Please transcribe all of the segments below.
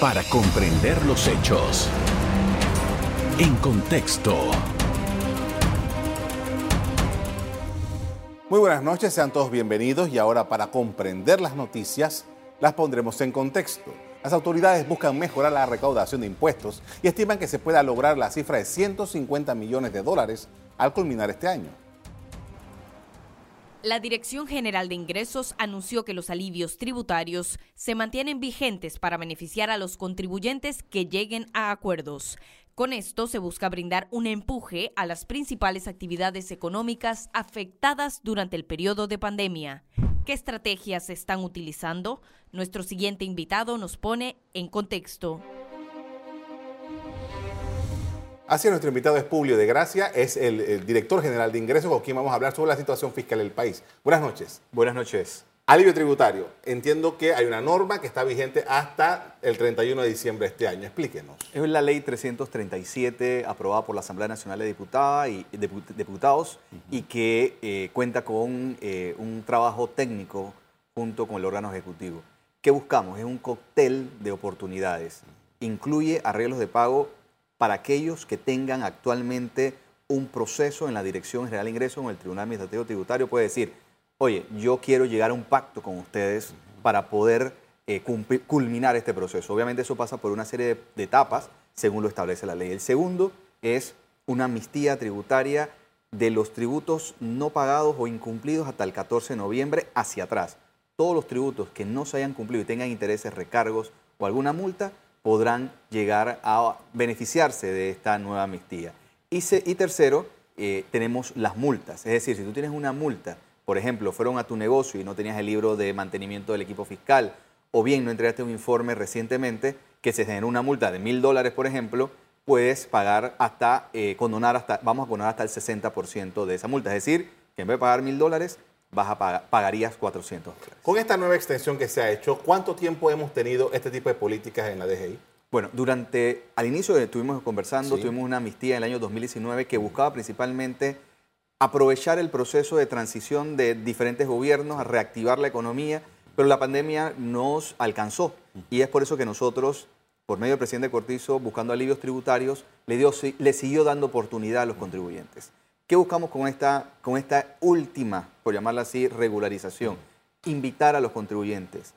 para comprender los hechos. En contexto. Muy buenas noches, sean todos bienvenidos y ahora para comprender las noticias las pondremos en contexto. Las autoridades buscan mejorar la recaudación de impuestos y estiman que se pueda lograr la cifra de 150 millones de dólares al culminar este año. La Dirección General de Ingresos anunció que los alivios tributarios se mantienen vigentes para beneficiar a los contribuyentes que lleguen a acuerdos. Con esto se busca brindar un empuje a las principales actividades económicas afectadas durante el periodo de pandemia. ¿Qué estrategias se están utilizando? Nuestro siguiente invitado nos pone en contexto. Así nuestro invitado es Publio de Gracia, es el, director general de ingresos con quien vamos a hablar sobre la situación fiscal del país. Buenas noches. Buenas noches. Alivio tributario. Entiendo que hay una norma que está vigente hasta el 31 de diciembre de este año. Explíquenos. Es la ley 337 aprobada por la Asamblea Nacional de Diputada y, Diputados y que eh, cuenta con eh, un trabajo técnico junto con el órgano ejecutivo. ¿Qué buscamos? Es un cóctel de oportunidades. Incluye arreglos de pago para aquellos que tengan actualmente un proceso en la Dirección General de en el Tribunal Administrativo Tributario. Puede decir, oye, yo quiero llegar a un pacto con ustedes para poder eh, culminar este proceso. Obviamente eso pasa por una serie de, etapas según lo establece la ley. El segundo es una amnistía tributaria de los tributos no pagados o incumplidos hasta el 14 de noviembre hacia atrás. Todos los tributos que no se hayan cumplido y tengan intereses, recargos o alguna multa podrán llegar a beneficiarse de esta nueva amnistía. Y, tercero, eh, tenemos las multas. Es decir, si tú tienes una multa, por ejemplo, fueron a tu negocio y no tenías el libro de mantenimiento del equipo fiscal, o bien no entregaste un informe recientemente que se generó una multa de mil dólares, por ejemplo, puedes pagar hasta, eh, condonar hasta, vamos a condonar hasta el 60% de esa multa. Es decir, que en vez de pagar mil dólares, vas a pagar, pagarías 400 dólares. Con esta nueva extensión que se ha hecho, ¿cuánto tiempo hemos tenido este tipo de políticas en la DGI? Bueno, durante, al inicio estuvimos conversando, tuvimos una amnistía en el año 2019 que buscaba principalmente aprovechar el proceso de transición de diferentes gobiernos, a reactivar la economía, pero la pandemia nos alcanzó y es por eso que nosotros, por medio del presidente Cortizo, buscando alivios tributarios, le, dio, le siguió dando oportunidad a los contribuyentes. ¿Qué buscamos con esta, con esta última, por llamarla así, regularización? Invitar a los contribuyentes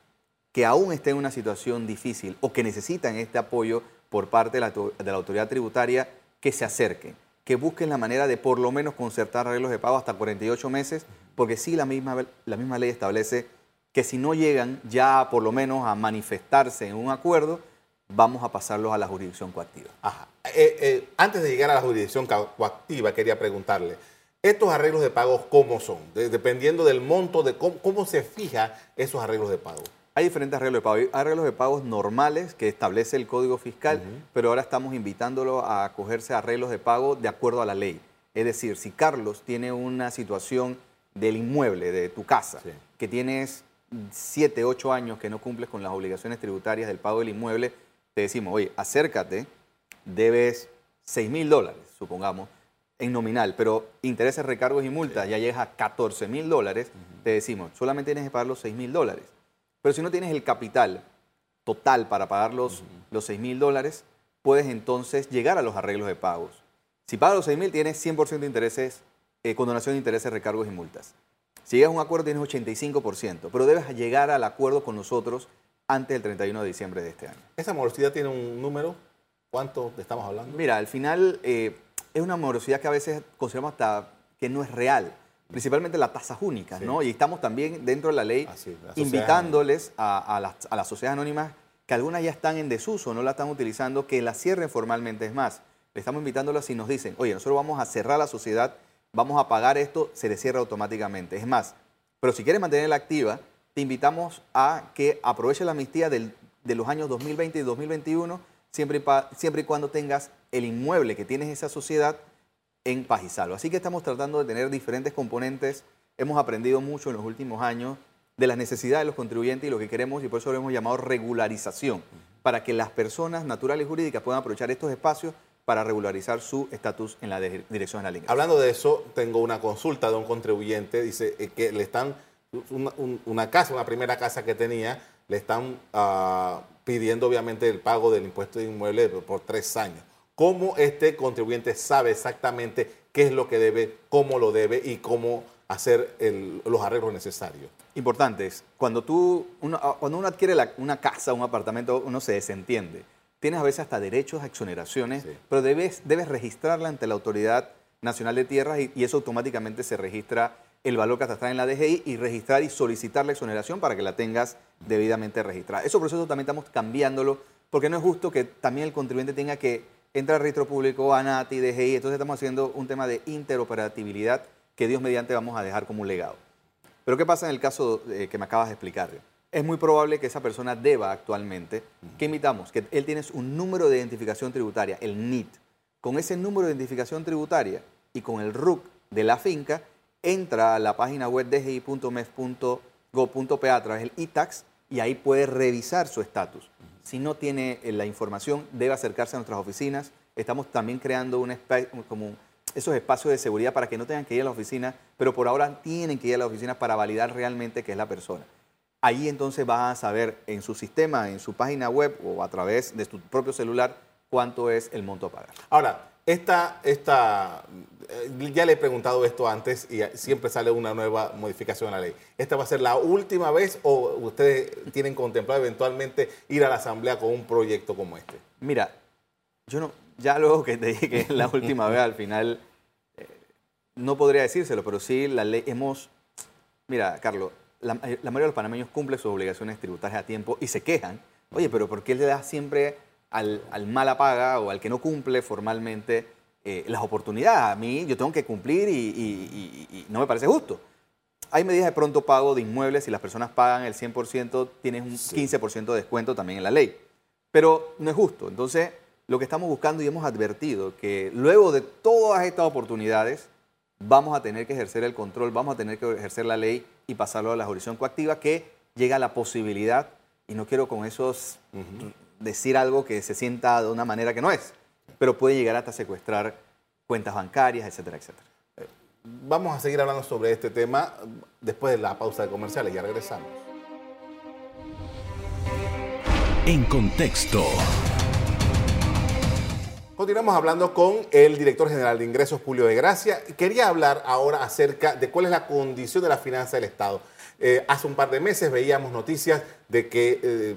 que aún estén en una situación difícil o que necesitan este apoyo por parte de la, autoridad tributaria, que se acerquen, que busquen la manera de por lo menos concertar arreglos de pago hasta 48 meses, porque sí la misma, la misma ley establece que si no llegan ya por lo menos a manifestarse en un acuerdo, vamos a pasarlos a la jurisdicción coactiva. Ajá. Eh, eh, antes de llegar a la jurisdicción coactiva, quería preguntarle, ¿estos arreglos de pagos cómo son? dependiendo del monto, de cómo, se fija esos arreglos de pago. Hay diferentes arreglos de pago. Hay arreglos de pagos normales que establece el Código Fiscal, pero ahora estamos invitándolo a acogerse a arreglos de pago de acuerdo a la ley. Es decir, si Carlos tiene una situación del inmueble, de tu casa, que tienes 7, 8 años que no cumples con las obligaciones tributarias del pago del inmueble, te decimos, oye, acércate, debes 6 mil dólares, supongamos, en nominal, pero intereses, recargos y multas ya llegas a 14 mil dólares, te decimos, solamente tienes que pagar los 6 mil dólares. Pero si no tienes el capital total para pagar los, 6 mil dólares, puedes entonces llegar a los arreglos de pagos. Si pagas los 6 mil, tienes 100% de intereses, eh, condonación de intereses, recargos y multas. Si llegas a un acuerdo, tienes 85%, pero debes llegar al acuerdo con nosotros antes del 31 de diciembre de este año. ¿Esa morosidad tiene un número? ¿Cuánto estamos hablando? Mira, al final eh, es una morosidad que a veces consideramos hasta que no es real, principalmente las tasas únicas, ¿no? Y estamos también dentro de la ley invitándoles a, las, a, las, sociedades anónimas que algunas ya están en desuso, no la están utilizando, que la cierren formalmente. Es más, le estamos invitándolas y nos dicen, oye, nosotros vamos a cerrar la sociedad, vamos a pagar esto, se le cierra automáticamente. Es más, pero si quieres mantenerla activa, te invitamos a que aproveche la amnistía de los años 2020 y 2021, siempre y, siempre y cuando tengas el inmueble que tienes esa sociedad en paz y salvo. Así que estamos tratando de tener diferentes componentes. Hemos aprendido mucho en los últimos años de las necesidades de los contribuyentes y lo que queremos, y por eso lo hemos llamado regularización, para que las personas naturales y jurídicas puedan aprovechar estos espacios para regularizar su estatus en la Dirección General de Hablando de eso, tengo una consulta de un contribuyente, dice eh, que le están una, casa, una primera casa que tenía, le están ah, pidiendo obviamente el pago del impuesto de inmueble por tres años. ¿Cómo este contribuyente sabe exactamente qué es lo que debe, cómo lo debe y cómo hacer los arreglos necesarios? Importantes. Cuando, tú, uno, ah, cuando uno adquiere una casa, un apartamento, uno se desentiende. Tienes a veces hasta derechos a exoneraciones, pero debes, debes registrarla ante la Autoridad Nacional de Tierras y, y eso automáticamente se registra el valor catastral en la DGI y registrar y solicitar la exoneración para que la tengas debidamente registrada. Eso proceso también estamos cambiándolo porque no es justo que también el contribuyente tenga que entrar al registro público, ANATI, DGI. Entonces estamos haciendo un tema de interoperatividad que Dios mediante vamos a dejar como un legado. Pero ¿qué pasa en el caso eh, que me acabas de explicar? Es muy probable que esa persona deba actualmente, ¿qué invitamos? Que él tiene un número de identificación tributaria, el NIT. Con ese número de identificación tributaria y con el RUC de la finca, entra a la página web dgi.mes.go.pa a través del ITAX y ahí puede revisar su estatus. Si no tiene eh, la información, debe acercarse a nuestras oficinas. Estamos también creando un esos espacios de seguridad para que no tengan que ir a la oficina, pero por ahora tienen que ir a la oficina para validar realmente que es la persona. Ahí entonces vas a saber en su sistema, en su página web o a través de tu propio celular cuánto es el monto a pagar. Ahora, esta, esta, eh, ya le he preguntado esto antes y siempre sale una nueva modificación a la ley. ¿Esta va a ser la última vez o ustedes tienen contemplado eventualmente ir a la Asamblea con un proyecto como este? Mira, yo no, ya luego que te dije que es la última vez, al final eh, no podría decírselo, pero sí la ley hemos... Mira, Carlos, la, la mayoría de los panameños cumplen sus obligaciones tributarias a tiempo y se quejan. Oye, pero ¿por qué le da siempre al, mala paga o al que no cumple formalmente eh, las oportunidades. A mí yo tengo que cumplir y, no me parece justo. Hay medidas de pronto pago de inmuebles, si las personas pagan el 100%, tienes un 15% de descuento también en la ley. Pero no es justo. Entonces, lo que estamos buscando y hemos advertido que luego de todas estas oportunidades, vamos a tener que ejercer el control, vamos a tener que ejercer la ley y pasarlo a la jurisdicción coactiva, que llega la posibilidad, y no quiero con esos decir algo que se sienta de una manera que no es, pero puede llegar hasta secuestrar cuentas bancarias, etcétera, etcétera. Vamos a seguir hablando sobre este tema después de la pausa de comerciales. Ya regresamos. En contexto. Continuamos hablando con el director general de ingresos, Julio de Gracia. Quería hablar ahora acerca de cuál es la condición de la finanza del Estado. Eh, hace un par de meses veíamos noticias de que eh,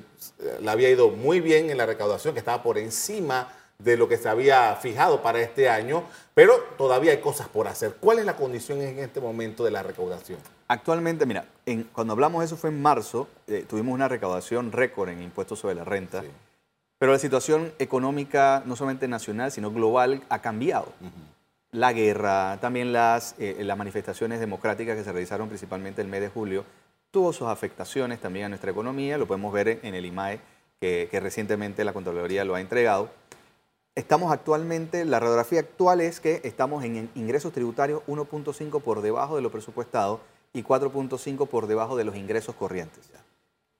le había ido muy bien en la recaudación, que estaba por encima de lo que se había fijado para este año, pero todavía hay cosas por hacer. ¿Cuál es la condición en este momento de la recaudación? Actualmente, mira, cuando hablamos de eso fue en marzo, eh, tuvimos una recaudación récord en impuestos sobre la renta, pero la situación económica, no solamente nacional, sino global, ha cambiado. La guerra, también las, eh, las manifestaciones democráticas que se realizaron principalmente el mes de julio, tuvo sus afectaciones también a nuestra economía, lo podemos ver en el IMAE, que, recientemente la Contraloría lo ha entregado. Estamos actualmente, la radiografía actual es que estamos en ingresos tributarios 1.5 por debajo de lo presupuestado y 4.5 por debajo de los ingresos corrientes.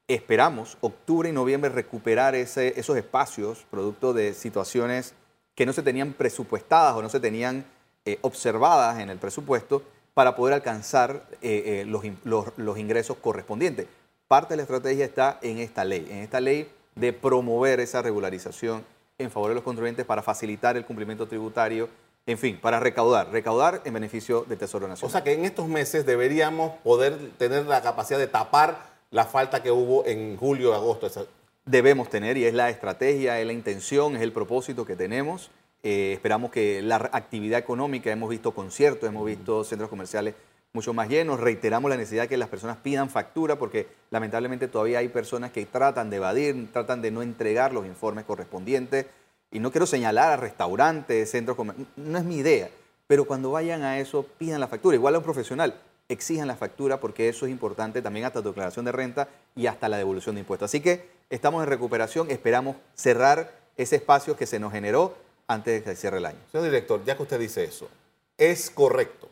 Esperamos octubre y noviembre recuperar ese, esos espacios producto de situaciones que no se tenían presupuestadas o no se tenían eh, observadas en el presupuesto para poder alcanzar eh, eh, los, ingresos correspondientes. Parte de la estrategia está en esta ley, en esta ley de promover esa regularización en favor de los contribuyentes para facilitar el cumplimiento tributario, en fin, para recaudar, recaudar en beneficio del Tesoro Nacional. O sea que en estos meses deberíamos poder tener la capacidad de tapar la falta que hubo en julio, agosto. Debemos tener, y es la estrategia, es la intención, es el propósito que tenemos. Eh, esperamos que la actividad económica, hemos visto conciertos, hemos visto centros comerciales mucho más llenos. Reiteramos la necesidad de que las personas pidan factura porque lamentablemente todavía hay personas que tratan de evadir, tratan de no entregar los informes correspondientes. Y no quiero señalar a restaurantes, centros comerciales, no es mi idea, pero cuando vayan a eso pidan la factura. Igual a un profesional, exijan la factura porque eso es importante también hasta tu declaración de renta y hasta la devolución de impuestos. Así que estamos en recuperación, esperamos cerrar ese espacio que se nos generó antes de que cierre el año. Señor director, ya que usted dice eso, ¿es correcto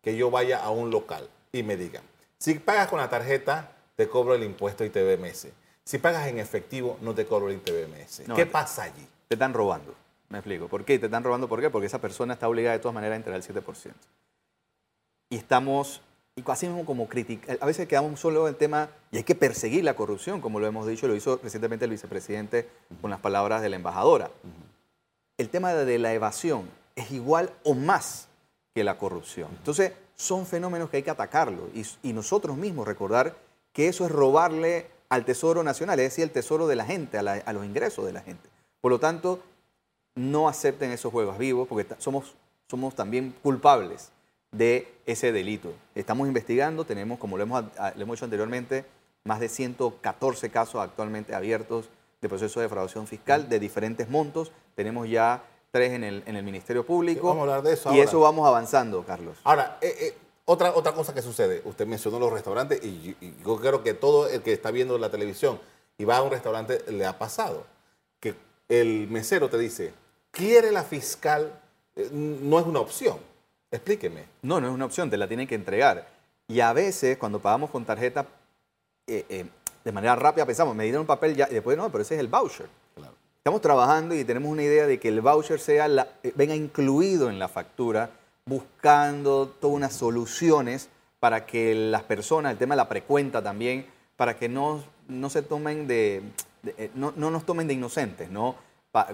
que yo vaya a un local y me digan, si pagas con la tarjeta, te cobro el impuesto ITBMS? Si pagas en efectivo, no te cobro el ITBMS. ¿Qué pasa allí? Te están robando. Me explico. ¿Por qué? Te están robando, ¿por qué? Porque esa persona está obligada de todas maneras a entregar el 7%. Y estamos y así mismo como criticar, a veces quedamos solo en el tema y hay que perseguir la corrupción, como lo hemos dicho, lo hizo recientemente el vicepresidente con las palabras de la embajadora. El tema de la evasión es igual o más que la corrupción. Entonces, son fenómenos que hay que atacarlo y, y nosotros mismos recordar que eso es robarle al tesoro nacional, es decir, el tesoro de la gente, a, los ingresos de la gente. Por lo tanto, no acepten esos juegos vivos porque somos, somos también culpables de ese delito. Estamos investigando, tenemos, como lo hemos, lo hemos hecho anteriormente, más de 114 casos actualmente abiertos de proceso de defraudación fiscal de diferentes montos. Tenemos ya tres en el, en el Ministerio Público. vamos a hablar de eso. Y eso vamos avanzando, Carlos. Ahora, eh, eh, otra, otra cosa que sucede, usted mencionó los restaurantes y, yo creo que todo el que está viendo la televisión y va a un restaurante le ha pasado, que el mesero te dice, quiere la fiscal, eh, no es una opción. Explíqueme. No, no es una opción, te la tienen que entregar. Y a veces, cuando pagamos con tarjeta, eh, eh, de manera rápida pensamos, me dieron un papel ya, y después no, pero ese es el voucher. Estamos trabajando y tenemos una idea de que el voucher sea la, venga incluido en la factura buscando todas unas soluciones para que las personas, el tema de la precuenta también, para que no, no se tomen de, eh, no, nos tomen de inocentes, ¿no?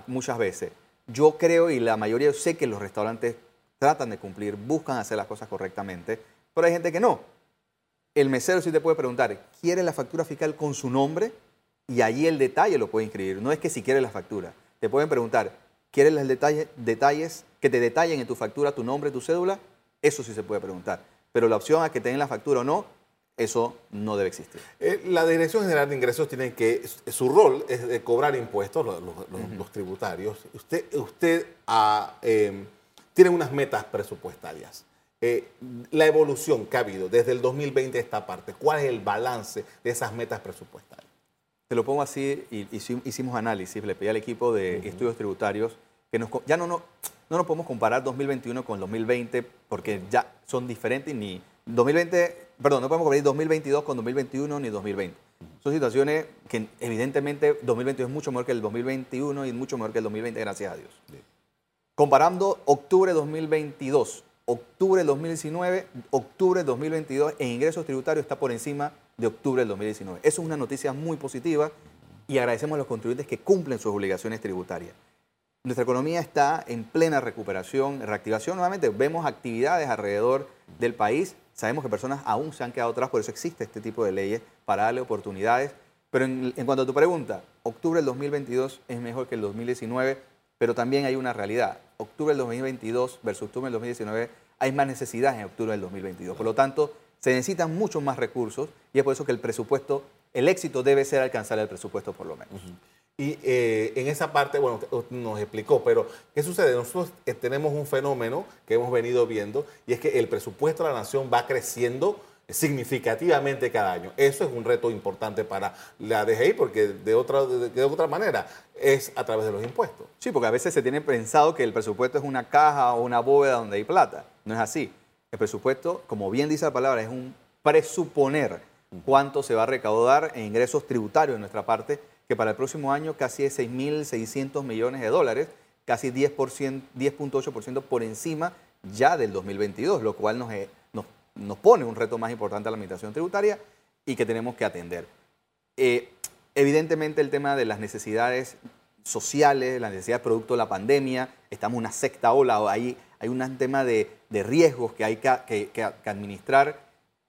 muchas veces. Yo creo y la mayoría, sé que los restaurantes tratan de cumplir, buscan hacer las cosas correctamente, pero hay gente que no. El mesero sí te puede preguntar, ¿quiere la factura fiscal con su nombre? Y allí el detalle lo puede inscribir. No es que si quiere la factura. Te pueden preguntar, ¿Quieres los detalles, detalles que te detallen en tu factura tu nombre, tu cédula? Eso sí se puede preguntar. Pero la opción a que tengan la factura o no, eso no debe existir. Eh, la Dirección General de Ingresos tiene que, su rol es de cobrar impuestos, los, tributarios. Usted, usted ah, em, tiene unas metas presupuestarias. Eh, la evolución que ha habido desde el 2020 a esta parte, ¿cuál es el balance de esas metas presupuestarias? Te lo pongo así, y, hicimos análisis, le pedí al equipo de estudios tributarios que nos, ya no, no, no nos podemos comparar 2021 con 2020 porque ya son diferentes ni 2020, perdón, no podemos comparar 2022 con 2021 ni 2020. Son situaciones que evidentemente 2022 es mucho mejor que el 2021 y mucho mejor que el 2020, gracias a Dios. Comparando octubre 2022, octubre 2019, octubre 2022 en ingresos tributarios está por encima de octubre del 2019. Eso es una noticia muy positiva y agradecemos a los contribuyentes que cumplen sus obligaciones tributarias. Nuestra economía está en plena recuperación, reactivación. Nuevamente vemos actividades alrededor del país. Sabemos que personas aún se han quedado atrás, por eso existe este tipo de leyes para darle oportunidades. Pero en, cuanto a tu pregunta, octubre del 2022 es mejor que el 2019, pero también hay una realidad. Octubre del 2022 versus octubre del 2019 hay más necesidades en octubre del 2022. Por lo tanto, se necesitan muchos más recursos y es por eso que el presupuesto, el éxito debe ser alcanzar el presupuesto por lo menos. Y eh, en esa parte, bueno, nos explicó, pero ¿qué sucede? Nosotros eh, tenemos un fenómeno que hemos venido viendo y es que el presupuesto de la nación va creciendo significativamente cada año. Eso es un reto importante para la DGI porque de otra, de, otra manera es a través de los impuestos. Sí, porque a veces se tiene pensado que el presupuesto es una caja o una bóveda donde hay plata. No es así. El presupuesto, como bien dice la palabra, es un presuponer cuánto se va a recaudar en ingresos tributarios de nuestra parte, que para el próximo año casi es 6.600 millones de dólares, casi 10.8% por encima ya del 2022, lo cual nos, eh, nos, nos, pone un reto más importante a la administración tributaria y que tenemos que atender. Eh, evidentemente el tema de las necesidades sociales, la necesidad producto de la pandemia, estamos en una sexta ola, ahí hay un tema de, riesgos que hay que, administrar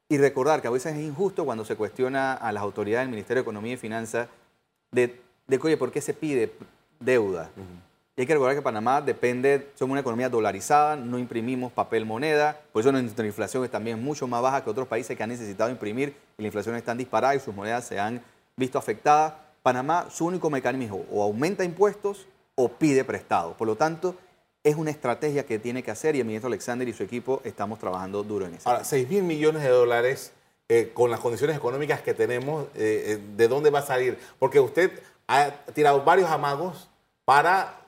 y recordar que a veces es injusto cuando se cuestiona a las autoridades del Ministerio de Economía y Finanzas de, de oye, ¿por qué se pide deuda? Y hay que recordar que Panamá depende, somos una economía dolarizada, no imprimimos papel moneda, por eso nuestra inflación es también mucho más baja que otros países que han necesitado imprimir y la inflación está disparada y sus monedas se han visto afectadas. Panamá, su único mecanismo o aumenta impuestos o pide prestado. Por lo tanto, es una estrategia que tiene que hacer y el ministro Alexander y su equipo estamos trabajando duro en eso. Ahora, 6 mil millones de dólares eh, con las condiciones económicas que tenemos, eh, eh, ¿de dónde va a salir? Porque usted ha tirado varios amagos para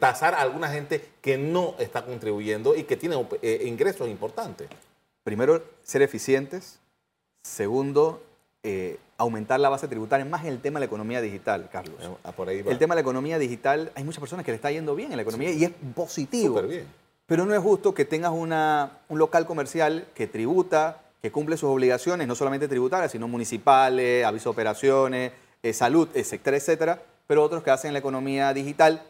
tasar a alguna gente que no está contribuyendo y que tiene ingresos importantes. Primero, ser eficientes. Segundo, aumentar la base tributaria, más en el tema de la economía digital, Carlos. Ah, por ahí El tema de la economía digital, hay muchas personas que le está yendo bien en la economía y es positivo. bien. Pero no es justo que tengas una, un local comercial que tributa, que cumple sus obligaciones, no solamente tributarias, sino municipales, aviso de operaciones, eh, salud, etcétera, etcétera, pero otros que hacen la economía digital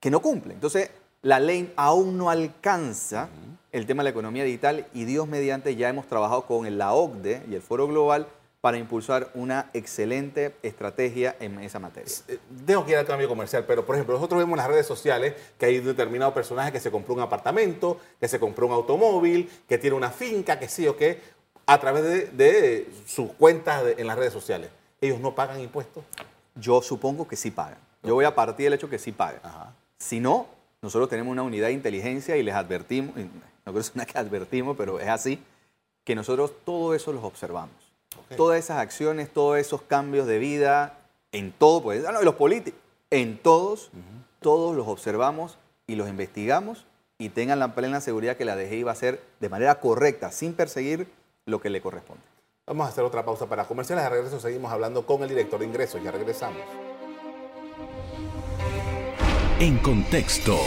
que no cumplen. Entonces, la ley aún no alcanza el tema de la economía digital y Dios mediante ya hemos trabajado con la OCDE y el Foro Global para impulsar una excelente estrategia en esa materia. Tengo que ir al cambio comercial, pero por ejemplo, nosotros vemos en las redes sociales que hay un determinado personaje que se compró un apartamento, que se compró un automóvil, que tiene una finca, que sí o qué, a través de, sus cuentas en las redes sociales. ¿Ellos no pagan impuestos? Yo supongo que sí pagan. Yo voy a partir del hecho que sí pagan. Si no, nosotros tenemos una unidad de inteligencia y les advertimos, no creo que que advertimos, pero es así, que nosotros todo eso los observamos. Todas esas acciones, todos esos cambios de vida, en todo, pues, ah, no, los políticos, en todos, todos los observamos y los investigamos y tengan la plena seguridad que la DGI va a hacer de manera correcta, sin perseguir lo que le corresponde. Vamos a hacer otra pausa para comerciales. De regreso seguimos hablando con el director de ingresos. Ya regresamos. En contexto.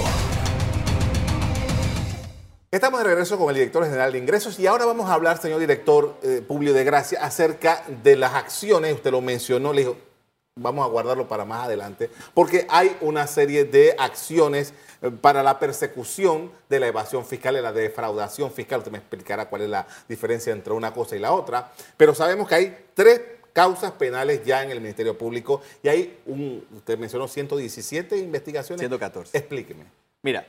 Estamos de regreso con el director general de ingresos y ahora vamos a hablar, señor director eh, Publio de Gracia, acerca de las acciones. Usted lo mencionó, le dijo, vamos a guardarlo para más adelante, porque hay una serie de acciones para la persecución de la evasión fiscal y la defraudación fiscal. Usted me explicará cuál es la diferencia entre una cosa y la otra, pero sabemos que hay tres causas penales ya en el Ministerio Público y hay un, usted mencionó 117 investigaciones. 114. Explíqueme. Mira,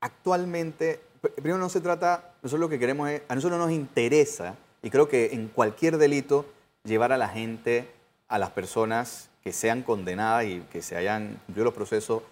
actualmente primero no se trata, nosotros lo que queremos es, a nosotros nos interesa, y creo que en cualquier delito, llevar a la gente, a las personas que sean condenadas y que se hayan cumplido los procesos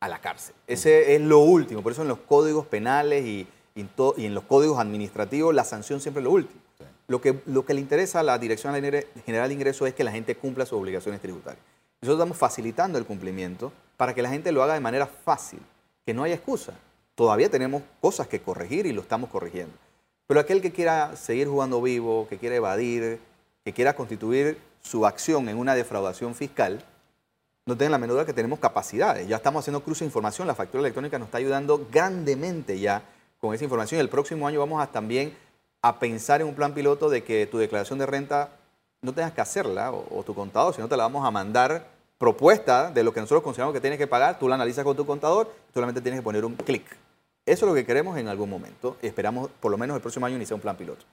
a la cárcel. Ese es lo último, por eso en los códigos penales y, y, en los códigos administrativos la sanción siempre es lo último. Lo, que, lo que le interesa a la Dirección General de Ingresos es que la gente cumpla sus obligaciones tributarias. Nosotros estamos facilitando el cumplimiento para que la gente lo haga de manera fácil, que no haya excusa todavía tenemos cosas que corregir y lo estamos corrigiendo. Pero aquel que quiera seguir jugando vivo, que quiera evadir, que quiera constituir su acción en una defraudación fiscal, no tenga la menor que tenemos capacidades. Ya estamos haciendo cruce de información, la factura electrónica nos está ayudando grandemente ya con esa información. El próximo año vamos a también a pensar en un plan piloto de que tu declaración de renta no tengas que hacerla o, tu contador, sino te la vamos a mandar propuesta de lo que nosotros consideramos que tienes que pagar, tú la analizas con tu contador, solamente tienes que poner un clic. Eso es lo que queremos en algún momento. Esperamos por lo menos el próximo año iniciar un plan piloto.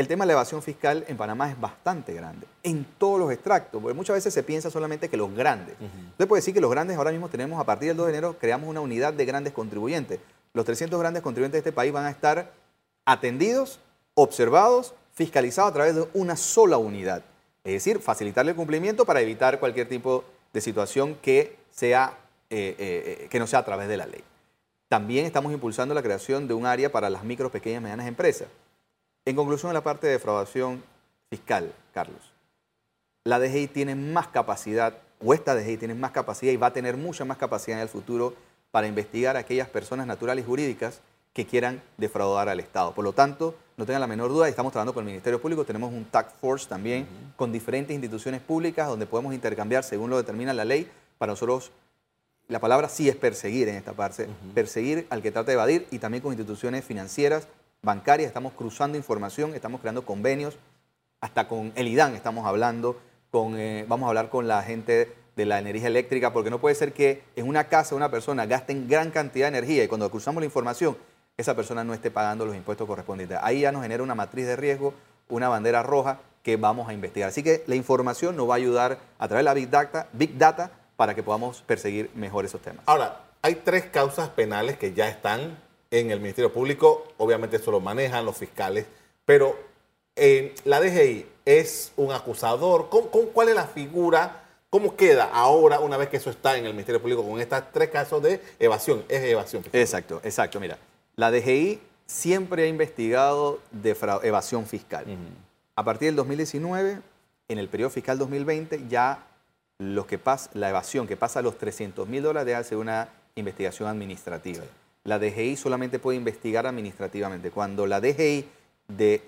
El tema de la evasión fiscal en Panamá es bastante grande, en todos los extractos, porque muchas veces se piensa solamente que los grandes. Usted puede decir que los grandes ahora mismo tenemos, a partir del 2 de enero, creamos una unidad de grandes contribuyentes. Los 300 grandes contribuyentes de este país van a estar atendidos, observados, fiscalizados a través de una sola unidad. Es decir, facilitarle el cumplimiento para evitar cualquier tipo de situación que, sea, eh, eh, que no sea a través de la ley. También estamos impulsando la creación de un área para las micro, pequeñas y medianas empresas. En conclusión, en la parte de defraudación fiscal, Carlos, la DGI tiene más capacidad, o esta DGI tiene más capacidad y va a tener mucha más capacidad en el futuro para investigar a aquellas personas naturales y jurídicas que quieran defraudar al Estado. Por lo tanto, no tengan la menor duda, estamos trabajando con el Ministerio Público, tenemos un task force también con diferentes instituciones públicas donde podemos intercambiar según lo determina la ley. Para nosotros la palabra sí es perseguir en esta parte, perseguir al que trata de evadir y también con instituciones financieras, bancarias, estamos cruzando información, estamos creando convenios, hasta con el IDAN estamos hablando, con, eh, vamos a hablar con la gente de la energía eléctrica, porque no puede ser que en una casa una persona gaste gran cantidad de energía y cuando cruzamos la información, esa persona no esté pagando los impuestos correspondientes. Ahí ya nos genera una matriz de riesgo, una bandera roja que vamos a investigar. Así que la información nos va a ayudar a través de la Big Data, Big Data para que podamos perseguir mejor esos temas. Ahora, hay tres causas penales que ya están en el Ministerio Público, obviamente eso lo manejan los fiscales, pero eh, la DGI es un acusador. ¿Con, cuál es la figura? ¿Cómo queda ahora una vez que eso está en el Ministerio Público con estos tres casos de evasión? Es evasión fiscal. Exacto, exacto. Mira, la DGI siempre ha investigado de evasión fiscal. A partir del 2019, en el periodo fiscal 2020, ya lo que pasa, la evasión que pasa a los 300 mil dólares debe hacer una investigación administrativa. La DGI solamente puede investigar administrativamente. Cuando la DGI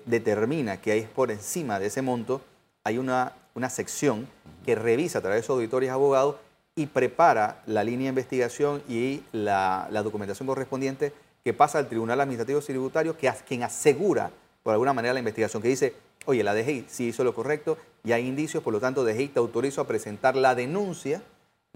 determina que hay por encima de ese monto, hay una, una sección que revisa a través de sus auditores abogados y prepara la línea de investigación y la, documentación correspondiente que pasa al Tribunal Administrativo Tributario, que quien asegura, por alguna manera, la investigación, que dice, oye, la DGI sí hizo lo correcto y hay indicios, por lo tanto, DGI te autorizo a presentar la denuncia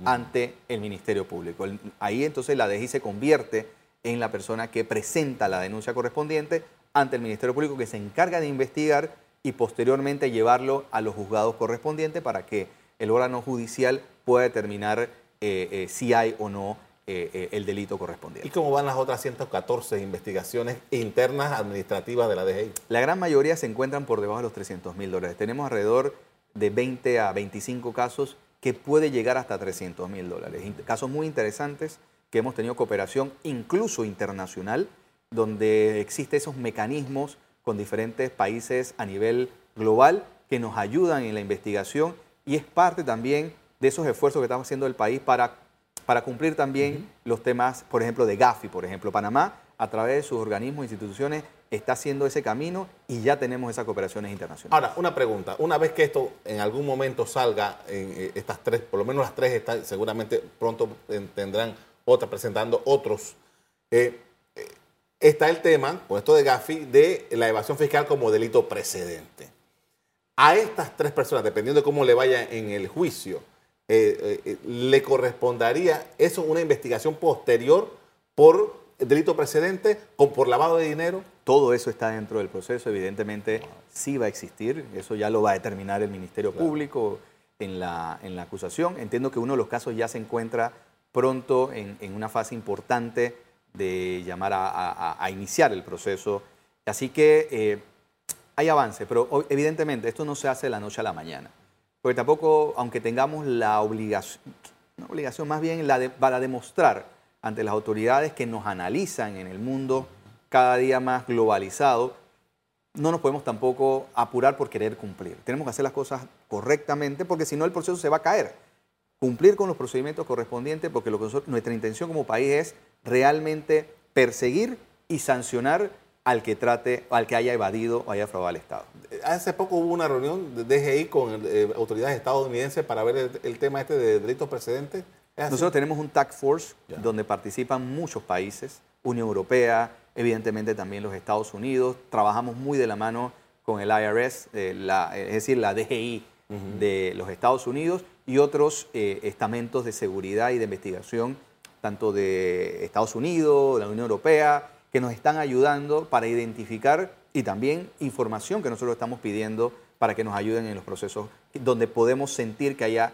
ante el Ministerio Público. Ahí entonces la DGI se convierte en la persona que presenta la denuncia correspondiente ante el Ministerio Público, que se encarga de investigar y posteriormente llevarlo a los juzgados correspondientes para que el órgano judicial pueda determinar eh, eh, si hay o no eh, el delito correspondiente. ¿Y cómo van las otras 114 investigaciones internas administrativas de la DGI? La gran mayoría se encuentran por debajo de los 300 mil dólares. Tenemos alrededor de 20 a 25 casos que puede llegar hasta 300 mil dólares. Casos muy interesantes que hemos tenido cooperación incluso internacional, donde existen esos mecanismos con diferentes países a nivel global que nos ayudan en la investigación y es parte también de esos esfuerzos que estamos haciendo el país para, para cumplir también los temas, por ejemplo, de Gafi, por ejemplo. Panamá, a través de sus organismos e instituciones, está haciendo ese camino y ya tenemos esas cooperaciones internacionales. Ahora, una pregunta. Una vez que esto en algún momento salga, en eh, estas tres, por lo menos las tres están, seguramente pronto tendrán otra presentando otros. Eh, eh, está el tema, con esto de Gafi, de la evasión fiscal como delito precedente. A estas tres personas, dependiendo de cómo le vaya en el juicio, le correspondería eso una investigación posterior por delito precedente, o por lavado de dinero. Todo eso está dentro del proceso, evidentemente sí va a existir, eso ya lo va a determinar el Ministerio Público en la, en la acusación. Entiendo que uno de los casos ya se encuentra pronto en, una fase importante de llamar a, iniciar el proceso. Así que eh, hay avance, pero evidentemente esto no se hace de la noche a la mañana. Porque tampoco, aunque tengamos la obligación, una obligación más bien la de, para demostrar ante las autoridades que nos analizan en el mundo cada día más globalizado, no nos podemos tampoco apurar por querer cumplir. Tenemos que hacer las cosas correctamente porque si no el proceso se va a caer. Cumplir con los procedimientos correspondientes porque lo que nuestra intención como país es realmente perseguir y sancionar al que trate, al que haya evadido o haya fraudado al Estado. Hace poco hubo una reunión de DGI con eh, autoridades estadounidenses para ver el, el tema este de delitos precedentes. Nosotros tenemos un task force donde participan muchos países, Unión Europea, evidentemente también los Estados Unidos. Trabajamos muy de la mano con el IRS, eh, es decir, la DGI de los Estados Unidos y otros eh, estamentos de seguridad y de investigación, tanto de Estados Unidos, la Unión Europea, que nos están ayudando para identificar y también información que nosotros estamos pidiendo para que nos ayuden en los procesos donde podemos sentir que haya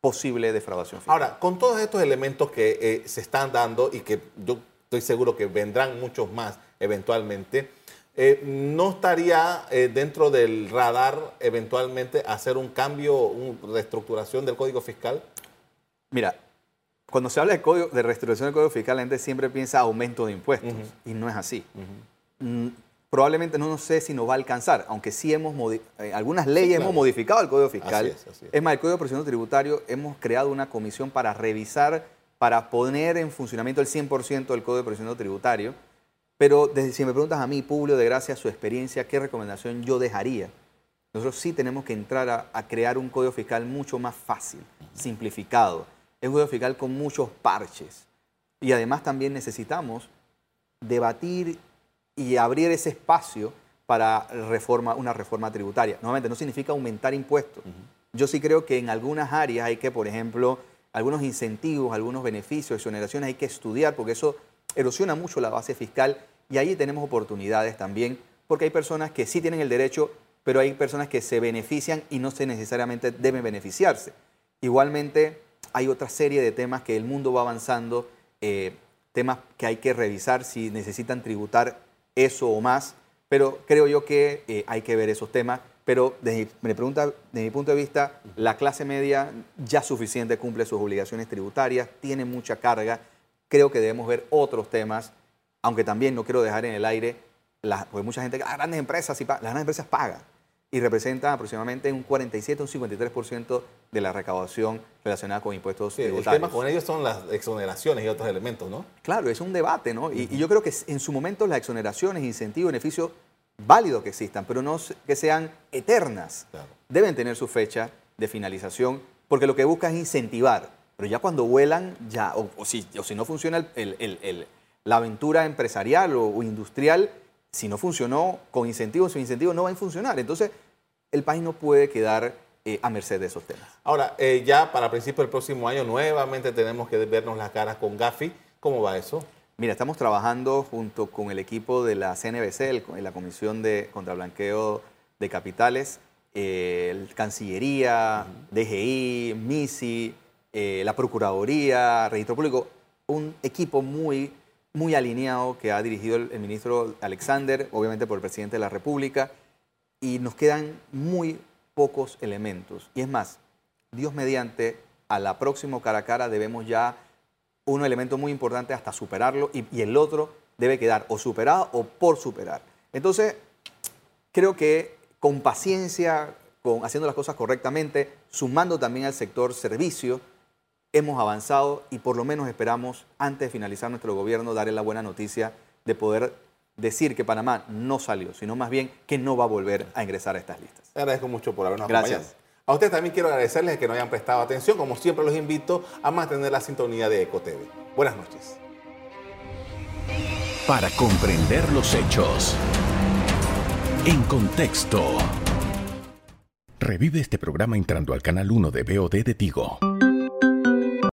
posible defraudación fiscal. Ahora, con todos estos elementos que eh, se están dando y que yo estoy seguro que vendrán muchos más eventualmente, eh, ¿no estaría eh, dentro del radar eventualmente hacer un cambio, una reestructuración del Código Fiscal? Mira, cuando se habla de, código, de reestructuración del Código Fiscal, la gente siempre piensa aumento de impuestos y no es así probablemente no, sé si nos va a alcanzar, aunque sí hemos, eh, algunas leyes hemos modificado el Código Fiscal. es, más, el Código de Procedimiento Tributario hemos creado una comisión para revisar, para poner en funcionamiento el 100% del Código de Procedimiento Tributario. Pero desde, si me preguntas a mí, Publio, de gracia a su experiencia, ¿qué recomendación yo dejaría? Nosotros sí tenemos que entrar a, a crear un Código Fiscal mucho más fácil, simplificado. Es un Código Fiscal con muchos parches. Y además también necesitamos debatir y abrir ese espacio para reforma, una reforma tributaria. Nuevamente, no significa aumentar impuestos. Yo sí creo que en algunas áreas hay que, por ejemplo, algunos incentivos, algunos beneficios, exoneraciones hay que estudiar porque eso erosiona mucho la base fiscal y ahí tenemos oportunidades también porque hay personas que sí tienen el derecho, pero hay personas que se benefician y no se necesariamente deben beneficiarse. Igualmente, hay otra serie de temas que el mundo va avanzando, eh, temas que hay que revisar si necesitan tributar eso o más, pero creo yo que eh, hay que ver esos temas. Pero desde, me pregunta, desde mi punto de vista, la clase media ya suficiente cumple sus obligaciones tributarias, tiene mucha carga. Creo que debemos ver otros temas, aunque también no quiero dejar en el aire, porque mucha gente, las ah, grandes empresas, las grandes empresas pagan y representan aproximadamente un 47 un 53% de la recaudación relacionada con impuestos tributarios. El tema con ellos son las exoneraciones y otros elementos, ¿no? Claro, es un debate, ¿no? y, yo creo que en su momento las exoneraciones, incentivos, beneficios, válidos que existan, pero no que sean eternas. Deben tener su fecha de finalización, porque lo que busca es incentivar. Pero ya cuando vuelan, ya, o, si, o si, no funciona el, la aventura empresarial o, industrial, si no funcionó con incentivos, sin incentivos no va a funcionar. Entonces, el país no puede quedar eh, a merced de esos temas. Ahora, eh, ya para principios del próximo año nuevamente tenemos que vernos las caras con Gafi. ¿Cómo va eso? Mira, estamos trabajando junto con el equipo de la CNBC, la Comisión de Contrablanqueo de Capitales, el Cancillería, DGI, MISI, eh, la Procuraduría, Registro Público, un equipo muy, muy alineado que ha dirigido el, ministro Alexander, obviamente por el presidente de la República, y nos quedan muy pocos elementos. Y es más, Dios mediante, a la próxima cara a cara debemos ya un elemento muy importante hasta superarlo y, y el otro debe quedar o superado o por superar. Entonces, creo que con paciencia, con, haciendo las cosas correctamente, sumando también al sector servicio, hemos avanzado y por lo menos esperamos, antes de finalizar nuestro gobierno, darle la buena noticia de poder decir que Panamá no salió, sino más bien que no va a volver a ingresar a estas listas. Le agradezco mucho por habernos Gracias. acompañado. A ustedes también quiero agradecerles que nos hayan prestado atención. Como siempre, los invito a mantener la sintonía de EcoTV. Buenas noches. Para comprender los hechos. En contexto. Revive este programa entrando al canal 1 de BOD de Tigo.